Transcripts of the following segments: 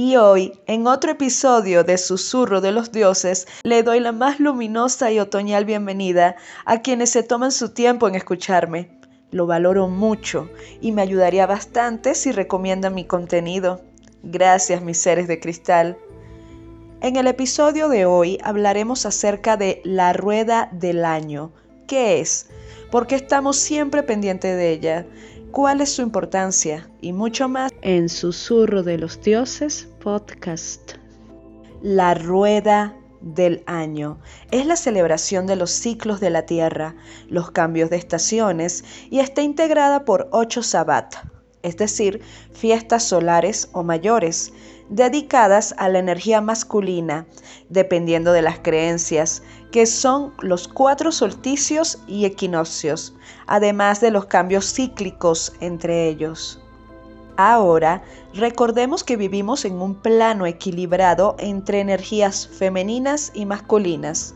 Y hoy, en otro episodio de Susurro de los Dioses, le doy la más luminosa y otoñal bienvenida a quienes se toman su tiempo en escucharme. Lo valoro mucho y me ayudaría bastante si recomiendan mi contenido. Gracias, mis seres de cristal. En el episodio de hoy hablaremos acerca de la rueda del año. ¿Qué es? ¿Por qué estamos siempre pendientes de ella? Cuál es su importancia y mucho más en Susurro de los Dioses podcast. La rueda del año. Es la celebración de los ciclos de la Tierra, los cambios de estaciones y está integrada por ocho sabbat, es decir, fiestas solares o mayores, dedicadas a la energía masculina, dependiendo de las creencias, que son los cuatro solsticios y equinoccios, además de los cambios cíclicos entre ellos. Ahora, recordemos que vivimos en un plano equilibrado entre energías femeninas y masculinas.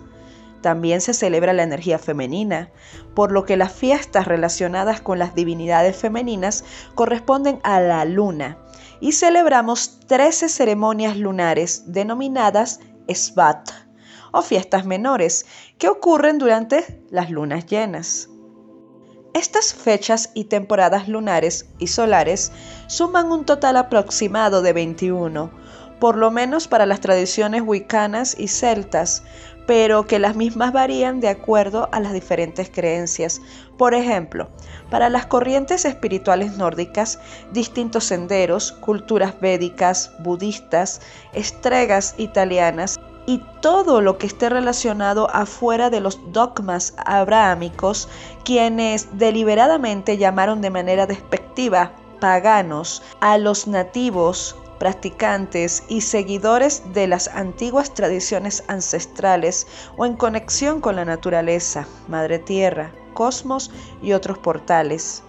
También se celebra la energía femenina, por lo que las fiestas relacionadas con las divinidades femeninas corresponden a la luna, y celebramos 13 ceremonias lunares denominadas Svat o fiestas menores que ocurren durante las lunas llenas. Estas fechas y temporadas lunares y solares suman un total aproximado de 21, por lo menos para las tradiciones wiccanas y celtas, pero que las mismas varían de acuerdo a las diferentes creencias. Por ejemplo, para las corrientes espirituales nórdicas, distintos senderos, culturas védicas, budistas, estregas italianas y todo lo que esté relacionado afuera de los dogmas abrahámicos, quienes deliberadamente llamaron de manera despectiva paganos a los nativos practicantes y seguidores de las antiguas tradiciones ancestrales o en conexión con la naturaleza, Madre Tierra, cosmos y otros portales.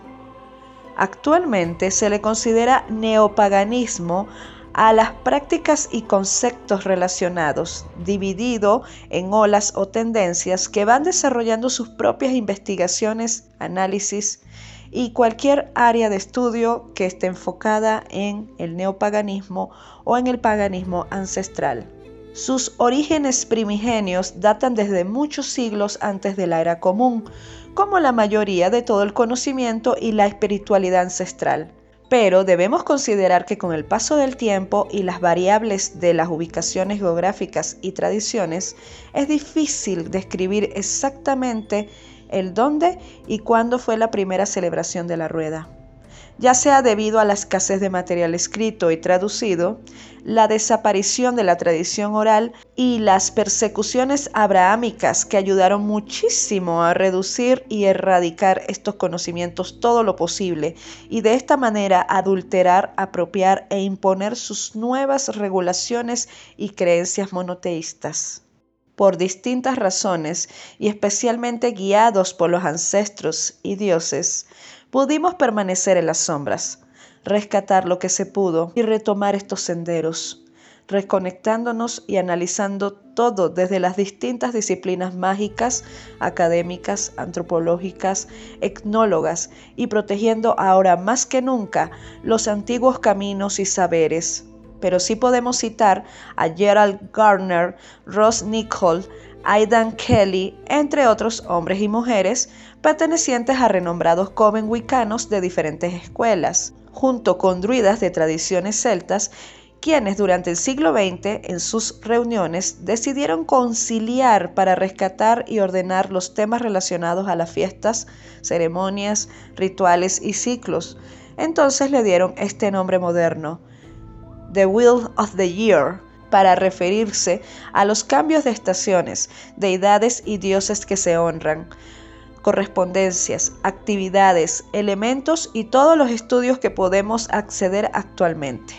Actualmente se le considera neopaganismo a las prácticas y conceptos relacionados, dividido en olas o tendencias que van desarrollando sus propias investigaciones, análisis y cualquier área de estudio que esté enfocada en el neopaganismo o en el paganismo ancestral. Sus orígenes primigenios datan desde muchos siglos antes de la era común, como la mayoría de todo el conocimiento y la espiritualidad ancestral. Pero debemos considerar que con el paso del tiempo y las variables de las ubicaciones geográficas y tradiciones, es difícil describir exactamente el dónde y cuándo fue la primera celebración de la rueda. Ya sea debido a la escasez de material escrito y traducido, la desaparición de la tradición oral y las persecuciones abrahámicas que ayudaron muchísimo a reducir y erradicar estos conocimientos todo lo posible y de esta manera adulterar, apropiar e imponer sus nuevas regulaciones y creencias monoteístas por distintas razones y especialmente guiados por los ancestros y dioses, pudimos permanecer en las sombras, rescatar lo que se pudo y retomar estos senderos, reconectándonos y analizando todo desde las distintas disciplinas mágicas, académicas, antropológicas, etnólogas y protegiendo ahora más que nunca los antiguos caminos y saberes pero sí podemos citar a Gerald Gardner, Ross Nichol, Aidan Kelly, entre otros hombres y mujeres pertenecientes a renombrados coven wiccanos de diferentes escuelas, junto con druidas de tradiciones celtas, quienes durante el siglo XX en sus reuniones decidieron conciliar para rescatar y ordenar los temas relacionados a las fiestas, ceremonias, rituales y ciclos. Entonces le dieron este nombre moderno, The Wheel of the Year, para referirse a los cambios de estaciones, deidades y dioses que se honran, correspondencias, actividades, elementos y todos los estudios que podemos acceder actualmente.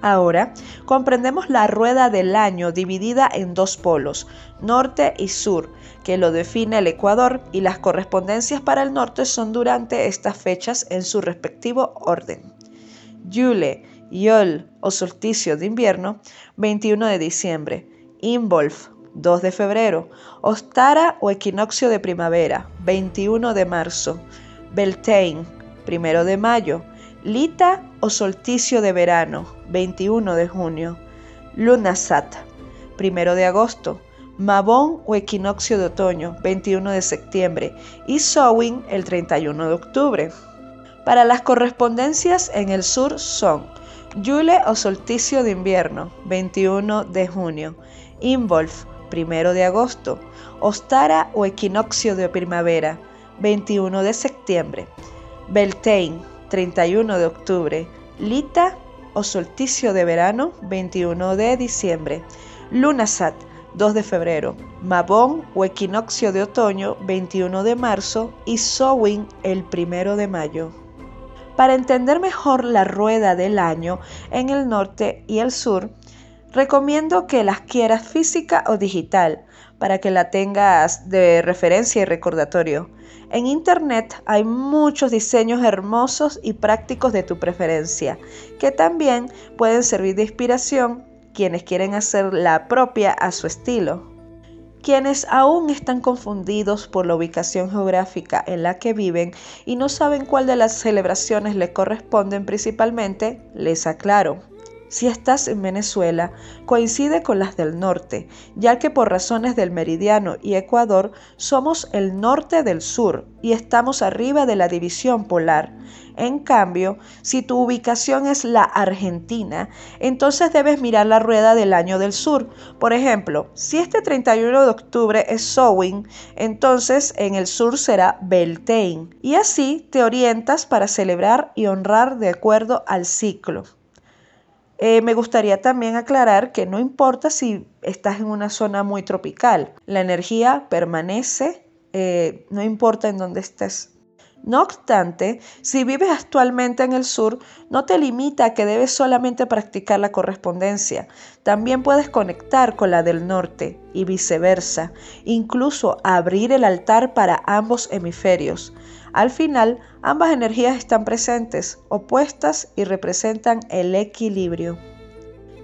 Ahora comprendemos la rueda del año dividida en dos polos, norte y sur, que lo define el Ecuador y las correspondencias para el norte son durante estas fechas en su respectivo orden. Yule, Yol o solsticio de invierno, 21 de diciembre. Involf, 2 de febrero. Ostara o equinoccio de primavera, 21 de marzo. Beltane, 1 de mayo. Lita o solsticio de verano, 21 de junio. Lunasat, 1 de agosto. Mabón o equinoccio de otoño, 21 de septiembre. Y Sowin, el 31 de octubre. Para las correspondencias en el sur son Yule o solsticio de invierno, 21 de junio. Involf, 1 de agosto. Ostara o equinoccio de primavera, 21 de septiembre. Beltane, 31 de octubre. Lita o solsticio de verano, 21 de diciembre. Lunasat, 2 de febrero. Mabón o equinoccio de otoño, 21 de marzo. Y Sowin, el 1 de mayo. Para entender mejor la rueda del año en el norte y el sur, recomiendo que las quieras física o digital para que la tengas de referencia y recordatorio. En Internet hay muchos diseños hermosos y prácticos de tu preferencia, que también pueden servir de inspiración quienes quieren hacer la propia a su estilo. Quienes aún están confundidos por la ubicación geográfica en la que viven y no saben cuál de las celebraciones les corresponden principalmente, les aclaro. Si estás en Venezuela, coincide con las del norte, ya que por razones del meridiano y Ecuador somos el norte del sur y estamos arriba de la división polar. En cambio, si tu ubicación es la Argentina, entonces debes mirar la rueda del año del sur. Por ejemplo, si este 31 de octubre es Sowing, entonces en el sur será Beltane. Y así te orientas para celebrar y honrar de acuerdo al ciclo. Eh, me gustaría también aclarar que no importa si estás en una zona muy tropical, la energía permanece, eh, no importa en dónde estés. No obstante, si vives actualmente en el sur, no te limita a que debes solamente practicar la correspondencia. También puedes conectar con la del norte y viceversa, incluso abrir el altar para ambos hemisferios. Al final, ambas energías están presentes, opuestas y representan el equilibrio.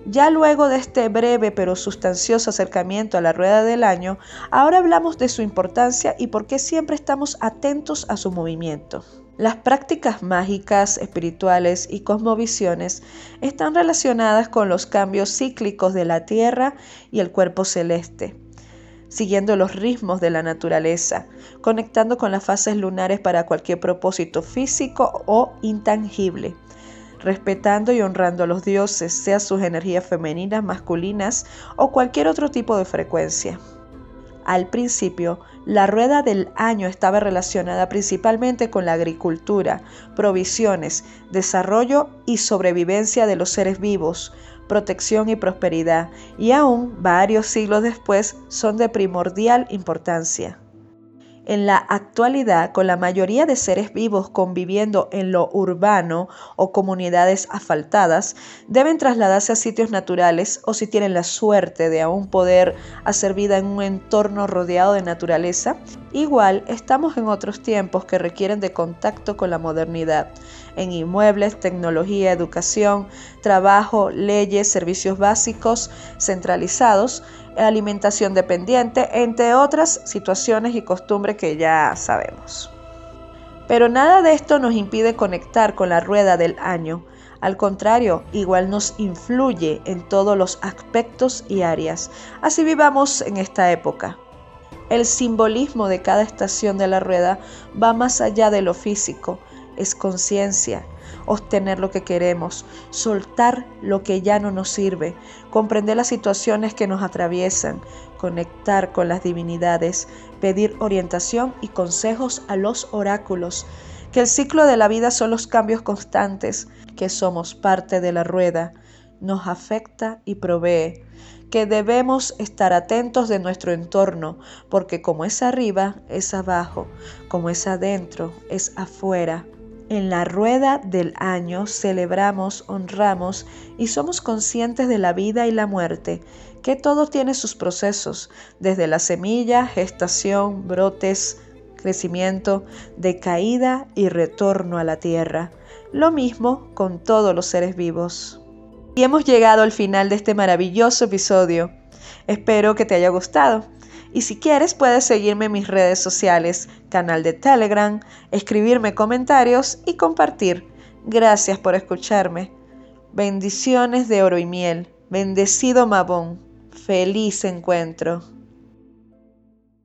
Ya luego de este breve pero sustancioso acercamiento a la rueda del año, ahora hablamos de su importancia y por qué siempre estamos atentos a su movimiento. Las prácticas mágicas, espirituales y cosmovisiones están relacionadas con los cambios cíclicos de la Tierra y el cuerpo celeste siguiendo los ritmos de la naturaleza, conectando con las fases lunares para cualquier propósito físico o intangible, respetando y honrando a los dioses, sea sus energías femeninas, masculinas o cualquier otro tipo de frecuencia. Al principio, la rueda del año estaba relacionada principalmente con la agricultura, provisiones, desarrollo y sobrevivencia de los seres vivos, protección y prosperidad, y aún varios siglos después son de primordial importancia. En la actualidad, con la mayoría de seres vivos conviviendo en lo urbano o comunidades asfaltadas, deben trasladarse a sitios naturales o si tienen la suerte de aún poder hacer vida en un entorno rodeado de naturaleza, igual estamos en otros tiempos que requieren de contacto con la modernidad, en inmuebles, tecnología, educación, trabajo, leyes, servicios básicos centralizados, alimentación dependiente, entre otras situaciones y costumbres que ya sabemos. Pero nada de esto nos impide conectar con la rueda del año. Al contrario, igual nos influye en todos los aspectos y áreas. Así vivamos en esta época. El simbolismo de cada estación de la rueda va más allá de lo físico, es conciencia, obtener lo que queremos, soltar lo que ya no nos sirve, comprender las situaciones que nos atraviesan, conectar con las divinidades, pedir orientación y consejos a los oráculos, que el ciclo de la vida son los cambios constantes, que somos parte de la rueda, nos afecta y provee, que debemos estar atentos de nuestro entorno, porque como es arriba, es abajo, como es adentro, es afuera. En la rueda del año celebramos, honramos y somos conscientes de la vida y la muerte, que todo tiene sus procesos, desde la semilla, gestación, brotes, crecimiento, decaída y retorno a la tierra. Lo mismo con todos los seres vivos. Y hemos llegado al final de este maravilloso episodio. Espero que te haya gustado. Y si quieres puedes seguirme en mis redes sociales, canal de Telegram, escribirme comentarios y compartir. Gracias por escucharme. Bendiciones de oro y miel. Bendecido Mabón. Feliz encuentro.